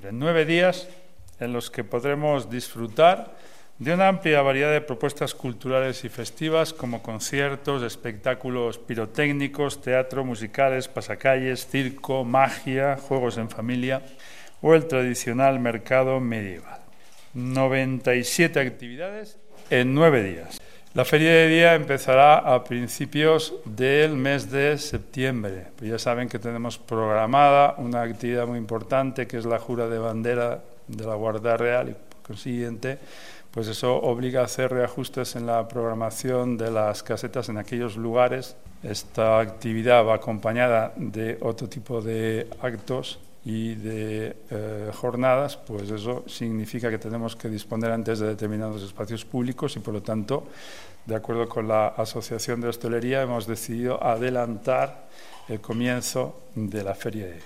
Nueve días en los que podremos disfrutar de una amplia variedad de propuestas culturales y festivas como conciertos, espectáculos pirotécnicos, teatro, musicales, pasacalles, circo, magia, juegos en familia o el tradicional mercado medieval. 97 actividades en nueve días. La feria de día empezará a principios del mes de septiembre. Pues ya saben que tenemos programada una actividad muy importante que es la jura de bandera de la Guardia Real y por consiguiente pues eso obliga a hacer reajustes en la programación de las casetas en aquellos lugares. Esta actividad va acompañada de otro tipo de actos y de eh, jornadas, pues eso significa que tenemos que disponer antes de determinados espacios públicos y por lo tanto, de acuerdo con la Asociación de Hostelería, hemos decidido adelantar el comienzo de la feria de